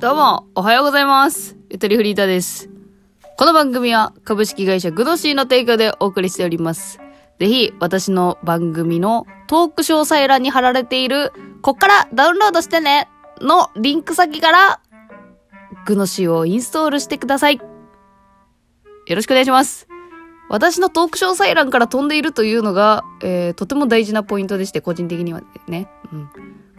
どうも、おはようございます。ゆとりフリーターです。この番組は株式会社グノシーの提供でお送りしております。ぜひ、私の番組のトーク詳細欄に貼られている、こっからダウンロードしてねのリンク先から、グノシーをインストールしてください。よろしくお願いします。私のトーク詳細欄から飛んでいるというのが、えー、とても大事なポイントでして、個人的にはね。うん。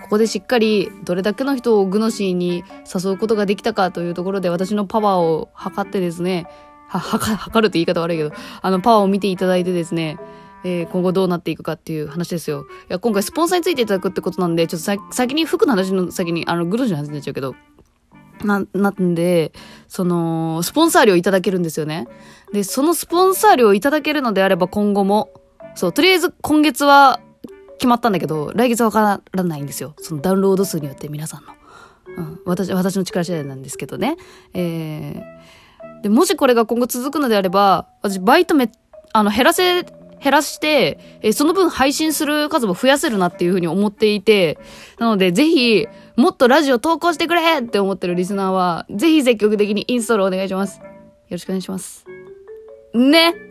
ここでしっかりどれだけの人をグノシーに誘うことができたかというところで私のパワーを測ってですね、は、はか、測るって言い方悪いけど、あの、パワーを見ていただいてですね、えー今後どうなっていくかっていう話ですよ。いや、今回スポンサーについていただくってことなんで、ちょっと先に服の話の先に、あの、グノシーの話になっちゃうけど、な、なんで、その、スポンサー料いただけるんですよね。で、そのスポンサー料いただけるのであれば今後も、そう、とりあえず今月は決まったんだけど、来月はわからないんですよ。そのダウンロード数によって皆さんの。うん、私、私の力次第なんですけどね。えー、で、もしこれが今後続くのであれば、私バイトめ、あの、減らせ、減らして、えーその分配信する数も増やせるなっていうふうに思っていて、なので、ぜひ、もっとラジオ投稿してくれって思ってるリスナーは、ぜひ積極的にインストールお願いします。よろしくお願いします。ね。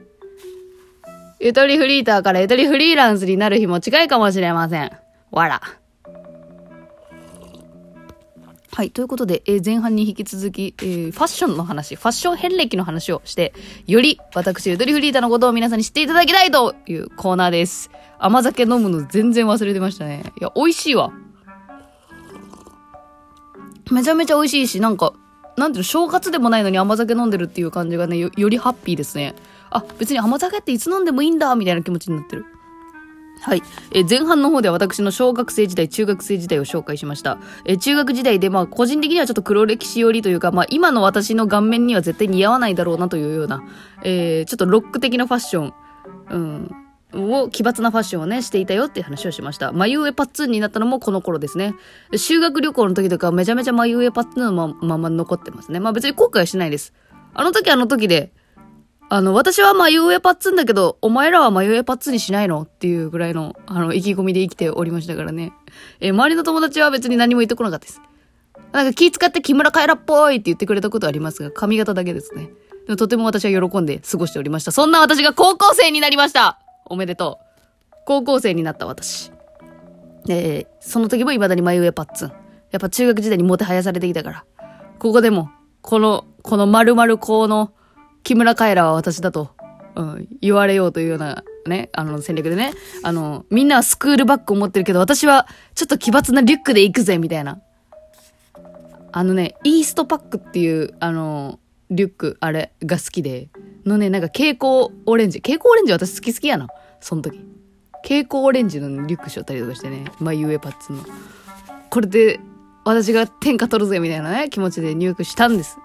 ゆとりフリーターからゆとりフリーランスになる日も近いかもしれません。わら。はい。ということで、えー前半に引き続き、えーファッションの話、ファッション遍歴の話をして、より私、ゆとりフリーターのことを皆さんに知っていただきたいというコーナーです。甘酒飲むの全然忘れてましたね。いや、美味しいわ。めちゃめちゃ美味しいし、なんか、なんていうの、正月でもないのに甘酒飲んでるっていう感じがね、よよりハッピーですね。あ、別に甘酒っていつ飲んでもいいんだ、みたいな気持ちになってる。はい。え前半の方では私の小学生時代、中学生時代を紹介しました。え中学時代で、まあ、個人的にはちょっと黒歴史寄りというか、まあ、今の私の顔面には絶対似合わないだろうなというような、えーちょっとロック的なファッション、うん、を、奇抜なファッションをね、していたよっていう話をしました。眉上パッツンになったのもこの頃ですね。修学旅行の時とかめちゃめちゃ眉上パッツンのまま残ってますね。まあ別に後悔はしないです。あの時あの時で、あの、私は眉上パッツンだけど、お前らは眉上パッツンにしないの？っていうぐらいの、あの、意気込みで生きておりましたからね。えー周りの友達は別に何も言ってこなかったです。なんか気使って木村カエラっぽいって言ってくれたことありますが、髪型だけですね。でもとても私は喜んで過ごしておりました。そんな私が高校生になりましたおめでとう。高校生になった私。で、その時も未だに眉上パッツン。やっぱ中学時代にモテはやされていたから。ここでも、この、この丸々こうの木村カエラは私だと、うん、言われようというような、ね、あの、戦略でね。あの、みんなはスクールバッグを持ってるけど、私はちょっと奇抜なリュックで行くぜ、みたいな。あのね、イーストパックっていう、あの、リュック、あれが好きで、のね、なんか蛍光オレンジ。蛍光オレンジ私好き好きやな。その時。蛍光オレンジのリュックしよったりとかしてね。眉上パッツンの。これで、私が天下取るぜ、みたいなね、気持ちで入学したんです。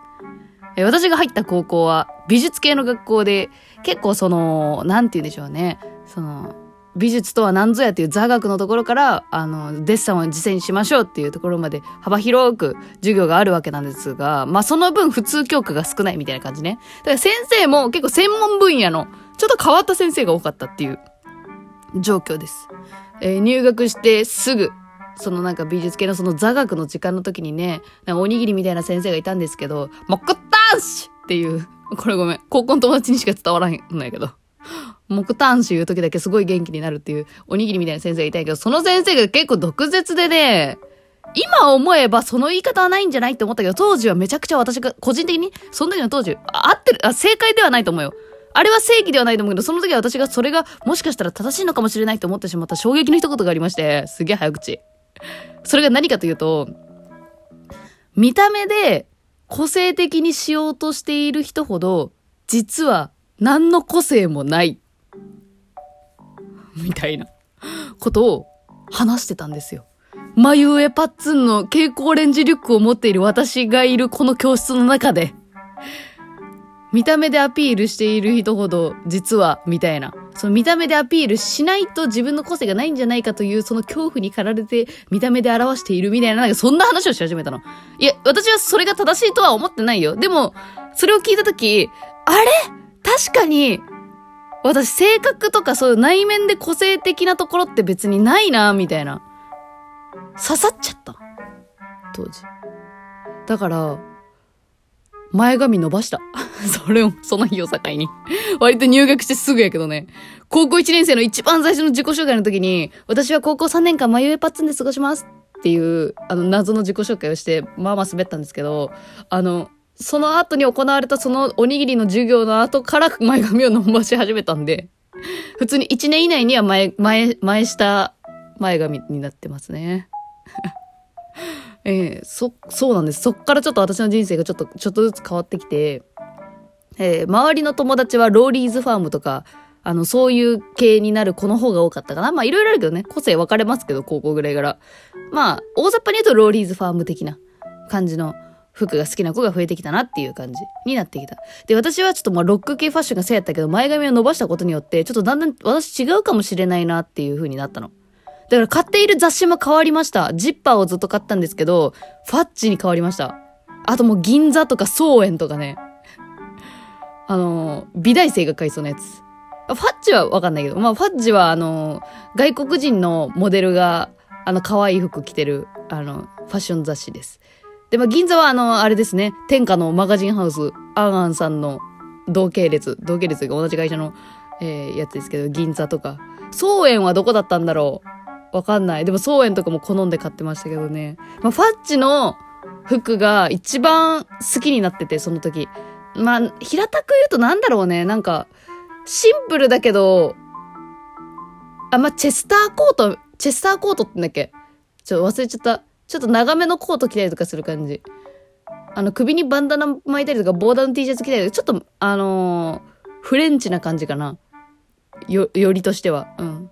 私が入った高校は美術系の学校で、結構その、なんて言うんでしょうね。その、美術とは何ぞやっていう座学のところから、あの、デッサンを実践しましょうっていうところまで幅広く授業があるわけなんですが、まあその分普通教科が少ないみたいな感じね。だから先生も結構専門分野の、ちょっと変わった先生が多かったっていう状況です。えー入学してすぐ、そのなんか美術系のその座学の時間の時にね、なんかおにぎりみたいな先生がいたんですけど、もくったんしっていう、これごめん、高校の友達にしか伝わらへんんだけど、もくたんしいう時だけすごい元気になるっていうおにぎりみたいな先生がいたんやけど、その先生が結構毒舌でね、今思えばその言い方はないんじゃないって思ったけど、当時はめちゃくちゃ私が個人的に、その時の当時、合ってる、あ、正解ではないと思うよ。あれは正義ではないと思うけど、その時は私がそれがもしかしたら正しいのかもしれないと思ってしまった衝撃の一言がありまして、すげえ早口。それが何かというと、見た目で個性的にしようとしている人ほど、実は何の個性もない。みたいなことを話してたんですよ。眉上パッツンの蛍光レンジリュックを持っている私がいるこの教室の中で、見た目でアピールしている人ほど、実は、みたいな。その見た目でアピールしないと自分の個性がないんじゃないかという、その恐怖に駆られて、見た目で表しているみたいな、なんかそんな話をし始めたの。いや、私はそれが正しいとは思ってないよ。でも、それを聞いたとき、あれ？確かに、私性格とかそういう内面で個性的なところって別にないな、みたいな。刺さっちゃった。当時。だから、前髪伸ばした。それを、その日を境に。割と入学してすぐやけどね。高校1年生の一番最初の自己紹介の時に、私は高校3年間眉毛パッツンで過ごしますっていう、あの、謎の自己紹介をして、まあまあ滑ったんですけど、あの、その後に行われたそのおにぎりの授業の後から前髪を伸ばし始めたんで、普通に1年以内には前、前、前下前髪になってますね。えーそ、そうなんです。そっからちょっと私の人生がちょっと、ちょっとずつ変わってきて、えー周りの友達はローリーズファームとか、あの、そういう系になる子の方が多かったかな。まあ、いろいろあるけどね、個性分かれますけど、高校ぐらいから。まあ、大雑把に言うとローリーズファーム的な感じの服が好きな子が増えてきたなっていう感じになってきた。で、私はちょっとまあ、ロック系ファッションがせいやったけど、前髪を伸ばしたことによって、ちょっとだんだん私違うかもしれないなっていう風になったの。だから買っている雑誌も変わりました。ジッパーをずっと買ったんですけど、ファッチに変わりました。あともう銀座とか総園とかね。あの、美大生が買いそうなやつ。ファッチはわかんないけど、まあファッチはあの、外国人のモデルが、あの、可愛い服着てる、あの、ファッション雑誌です。で、まあ銀座はあの、あれですね、天下のマガジンハウス、アンアンさんの同系列、同系列が同じ会社の、えーやつですけど、銀座とか。総園はどこだったんだろう？わかんない。でも、総園とかも好んで買ってましたけどね。まあ、ファッチの服が一番好きになってて、その時。まあ、平たく言うとなんだろうね。なんか、シンプルだけど、あ、まあ、チェスターコート、チェスターコートってんだっけ？ちょっと忘れちゃった。ちょっと長めのコート着たりとかする感じ。あの、首にバンダナ巻いたりとか、ボーダーの T シャツ着たりとか、ちょっと、あのーフレンチな感じかな。よ、よりとしては。うん。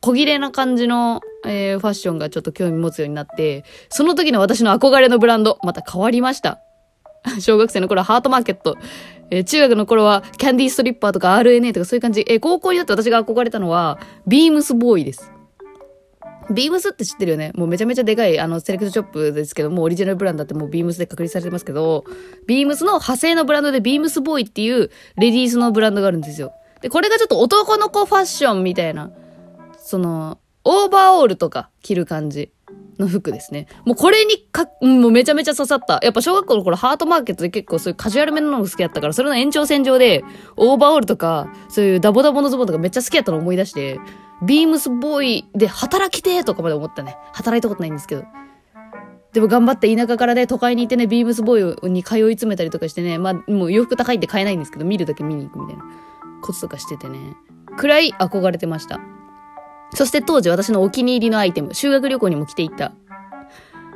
小切れな感じの、えーファッションがちょっと興味持つようになって、その時の私の憧れのブランド、また変わりました。小学生の頃はハートマーケット。えー中学の頃はキャンディーストリッパーとか RNA とかそういう感じ。えー高校になって私が憧れたのは、ビームスボーイです。ビームスって知ってるよね？もうめちゃめちゃでかい、あの、セレクトショップですけど、もオリジナルブランドだってもうビームスで確立されてますけど、ビームスの派生のブランドでビームスボーイっていうレディースのブランドがあるんですよ。で、これがちょっと男の子ファッションみたいな、その、オーバーオールとか着る感じの服ですね。もうこれにか、うんもうめちゃめちゃ刺さった。やっぱ小学校の頃ハートマーケットで結構そういうカジュアルめののが好きだったから、それの延長線上で、オーバーオールとか、そういうダボダボのズボンとかめっちゃ好きだったの思い出して、ビームスボーイで働きてーとかまで思ったね。働いたことないんですけど。でも頑張って田舎からね、都会に行ってね、ビームスボーイに通い詰めたりとかしてね、まあ、もう洋服高いって買えないんですけど、見るだけ見に行くみたいなこととかしててね。くらい憧れてました。そして当時私のお気に入りのアイテム、修学旅行にも着ていった。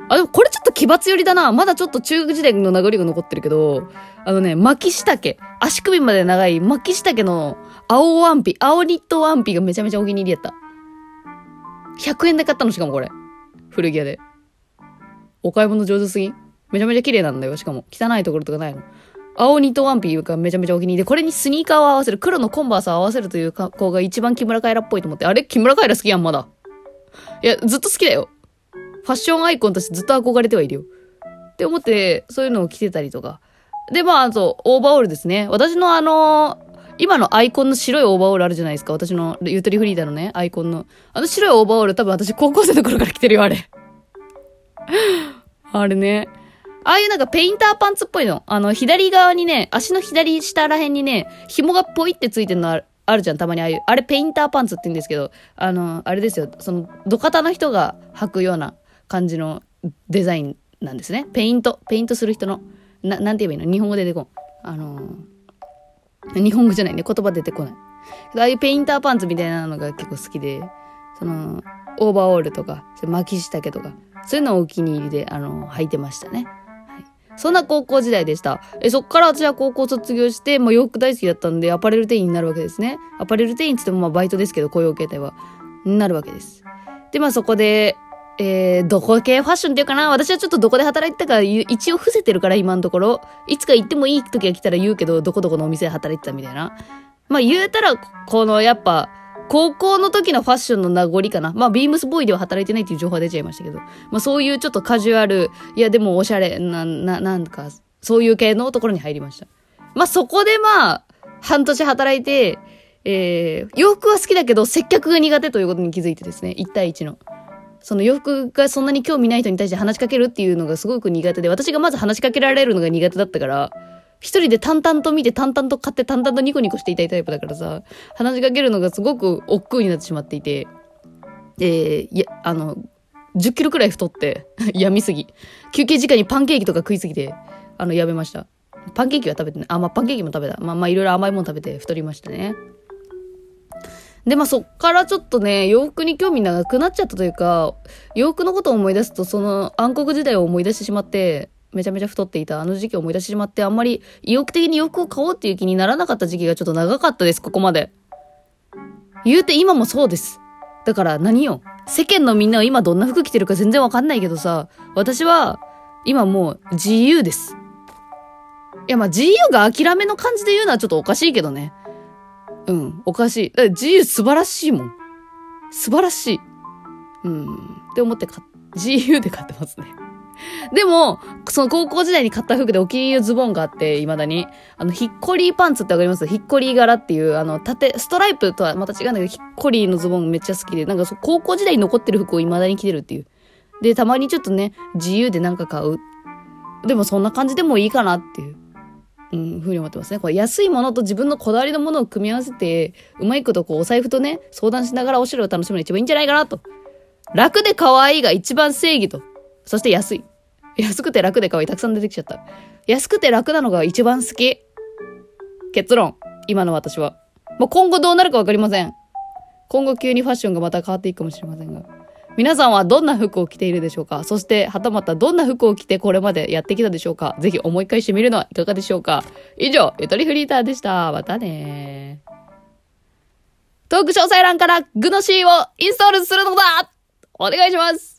あ、でもこれちょっと奇抜寄りだな。まだちょっと中学時代の名残が残ってるけど、あのね、巻き下丈。足首まで長い巻き下丈の青ワンピ、青ニットワンピがめちゃめちゃお気に入りやった。100円で買ったのしかもこれ。古着屋で。お買い物上手すぎめちゃめちゃ綺麗なんだよ。しかも。汚いところとかないの。青ニットワンピーがめちゃめちゃお気に入りで、これにスニーカーを合わせる、黒のコンバースを合わせるという格好が一番木村カエラっぽいと思って、あれ木村カエラ好きやん、まだ。いや、ずっと好きだよ。ファッションアイコンとしてずっと憧れてはいるよ。って思って、そういうのを着てたりとか。で、まあ、あと、オーバーオールですね。私のあの今のアイコンの白いオーバーオールあるじゃないですか。私のゆとりフリーダーのね、アイコンの。あの白いオーバーオール多分私高校生の頃から着てるよ、あれ。あれね。ああいうなんかペインターパンツっぽいの。あの、左側にね、足の左下ら辺にね、紐がポイってついてるのあるあるじゃん、たまにああいう。あれペインターパンツって言うんですけど、あの、あれですよ、その、土方の人が履くような感じのデザインなんですね。ペイント、ペイントする人の、な、なんて言えばいいの？日本語で出てこん。あの日本語じゃないね、言葉出てこない。ああいうペインターパンツみたいなのが結構好きで、その、オーバーオールとか、巻き下丈とか、そういうのをお気に入りで、あの、履いてましたね。そんな高校時代でした。え、そっから私は高校卒業して、まあ洋服大好きだったんで、アパレル店員になるわけですね。アパレル店員って言ってもまあバイトですけど、雇用形態は。なるわけです。で、まあそこで、えー、どこ系ファッションっていうかな？私はちょっとどこで働いてたか一応伏せてるから今のところ。いつか行ってもいい時が来たら言うけど、どこどこのお店で働いてたみたいな。まあ言うたら、このやっぱ、高校の時のファッションの名残かな。まあ、ビームスボーイでは働いてないっていう情報が出ちゃいましたけど。まあ、そういうちょっとカジュアル、いや、でもおしゃれ、な、な、なんか、そういう系のところに入りました。まあ、そこでまあ、半年働いて、えー、洋服は好きだけど、接客が苦手ということに気づいてですね、1対1の。その洋服がそんなに興味ない人に対して話しかけるっていうのがすごく苦手で、私がまず話しかけられるのが苦手だったから、一人で淡々と見て淡々と買って淡々とニコニコしていたいタイプだからさ、話しかけるのがすごく億劫になってしまっていて、えー、いや、あの、10キロくらい太って、やみすぎ。休憩時間にパンケーキとか食いすぎて、あの、やめました。パンケーキは食べてね。あ、まあ、パンケーキも食べた。まあまあ、いろいろ甘いもの食べて太りましたね。で、まあそっからちょっとね、洋服に興味なくなっちゃったというか、洋服のことを思い出すと、その暗黒時代を思い出してしまって、めちゃめちゃ太っていたあの時期を思い出してしまって、あんまり意欲的に洋服を買おうっていう気にならなかった時期がちょっと長かったです、ここまで。言うて今もそうです。だから何よ。世間のみんなは今どんな服着てるか全然わかんないけどさ、私は今もう自由です。いやまあ自由が諦めの感じで言うのはちょっとおかしいけどね。うん、おかしい。だ自由素晴らしいもん。素晴らしい。うん、って思ってか、自由で買ってますね。でも、その高校時代に買った服でお気に入りのズボンがあって、未だに。あの、ヒッコリーパンツってわかります？ヒッコリー柄っていう、あの、縦、ストライプとはまた違うんだけど、ヒッコリーのズボンめっちゃ好きで、なんか高校時代に残ってる服を未だに着てるっていう。で、たまにちょっとね、自由でなんか買う。でもそんな感じでもいいかなっていう。うん、ふうに思ってますね。これ安いものと自分のこだわりのものを組み合わせて、うまいことこうお財布とね、相談しながらお城を楽しむのが一番いいんじゃないかなと。楽で可愛いが一番正義と。そして安い。安くて楽で可愛い。たくさん出てきちゃった。安くて楽なのが一番好き。結論。今の私は。もう今後どうなるかわかりません。今後急にファッションがまた変わっていくかもしれませんが。皆さんはどんな服を着ているでしょうか？そして、はたまたどんな服を着てこれまでやってきたでしょうか？ぜひ思い返してみるのはいかがでしょうか？以上、ゆとりフリーターでした。またねトーク詳細欄からグノシーをインストールするのだお願いします